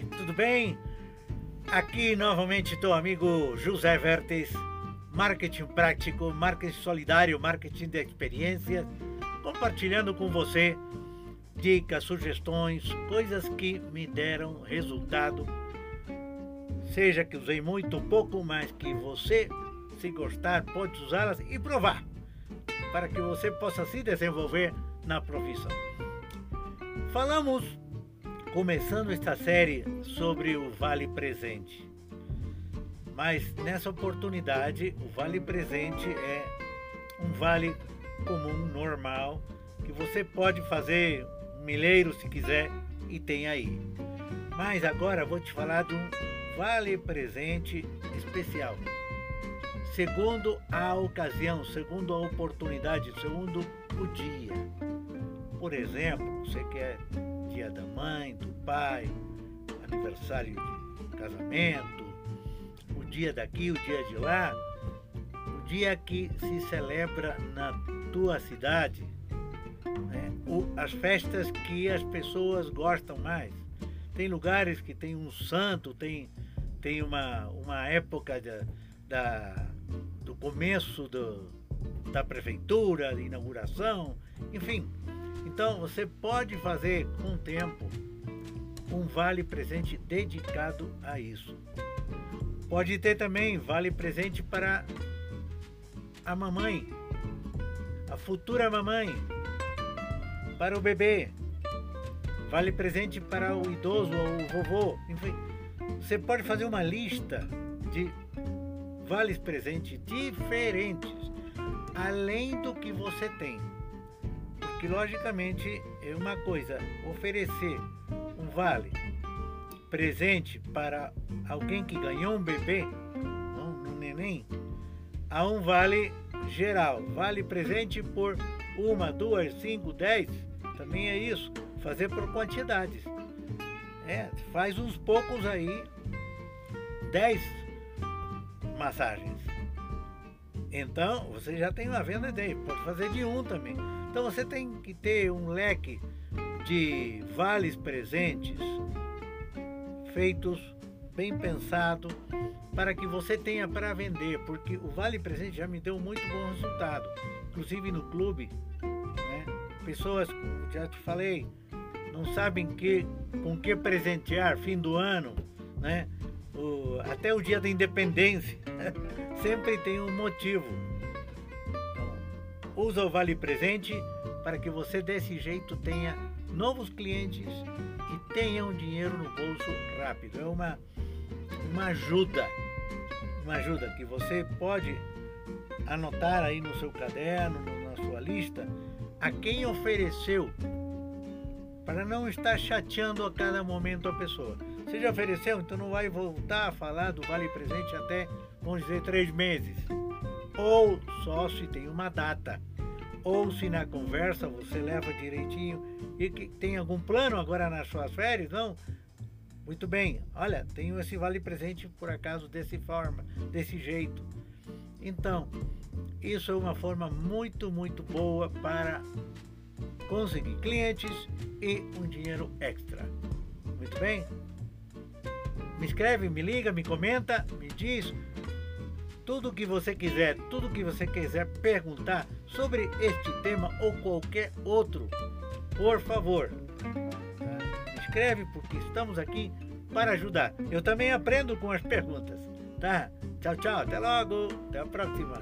Tudo bem? Aqui novamente teu amigo José Vertes, marketing prático, marketing solidário, marketing de experiência, compartilhando com você dicas, sugestões, coisas que me deram resultado. Seja que usei muito ou pouco, mas que você, se gostar, pode usá-las e provar, para que você possa se desenvolver na profissão. Falamos começando esta série sobre o Vale Presente. Mas nessa oportunidade, o Vale Presente é um vale comum, normal, que você pode fazer milheiro se quiser e tem aí. Mas agora vou te falar de um Vale Presente especial. Segundo a ocasião, segundo a oportunidade, segundo o dia. Por exemplo, você quer dia da mãe, do pai, aniversário de casamento, o dia daqui, o dia de lá, o dia que se celebra na tua cidade, né? o, as festas que as pessoas gostam mais. Tem lugares que tem um santo, tem, tem uma, uma época da, da do começo do, da prefeitura, de inauguração, enfim, então você pode fazer com o tempo um vale presente dedicado a isso. Pode ter também vale presente para a mamãe, a futura mamãe, para o bebê, vale presente para o idoso ou o vovô, enfim. Você pode fazer uma lista de vales presentes diferentes, além do que você tem que logicamente é uma coisa oferecer um vale presente para alguém que ganhou um bebê, não, um neném, a um vale geral, vale presente por uma, duas, cinco, dez, também é isso, fazer por quantidades. É, faz uns poucos aí, dez massagens. Então, você já tem uma venda dele, pode fazer de um também. Então você tem que ter um leque de vales presentes feitos bem pensado para que você tenha para vender, porque o vale presente já me deu muito bom resultado, inclusive no clube, né? pessoas, já te falei, não sabem que com que presentear fim do ano, né? O, até o dia da independência, sempre tem um motivo usa o Vale Presente para que você desse jeito tenha novos clientes e tenha um dinheiro no bolso rápido. É uma, uma ajuda, uma ajuda que você pode anotar aí no seu caderno, na sua lista, a quem ofereceu, para não estar chateando a cada momento a pessoa. Você já ofereceu, então não vai voltar a falar do Vale Presente até, vamos dizer, três meses ou só se tem uma data. Ou se na conversa você leva direitinho e que tem algum plano agora nas suas férias, não? Muito bem, olha, tenho esse vale presente por acaso desse forma, desse jeito. Então, isso é uma forma muito, muito boa para conseguir clientes e um dinheiro extra. Muito bem? Me escreve, me liga, me comenta, me diz tudo o que você quiser, tudo o que você quiser perguntar sobre este tema ou qualquer outro, por favor, tá? escreve porque estamos aqui para ajudar. Eu também aprendo com as perguntas, tá? Tchau, tchau, até logo, até a próxima.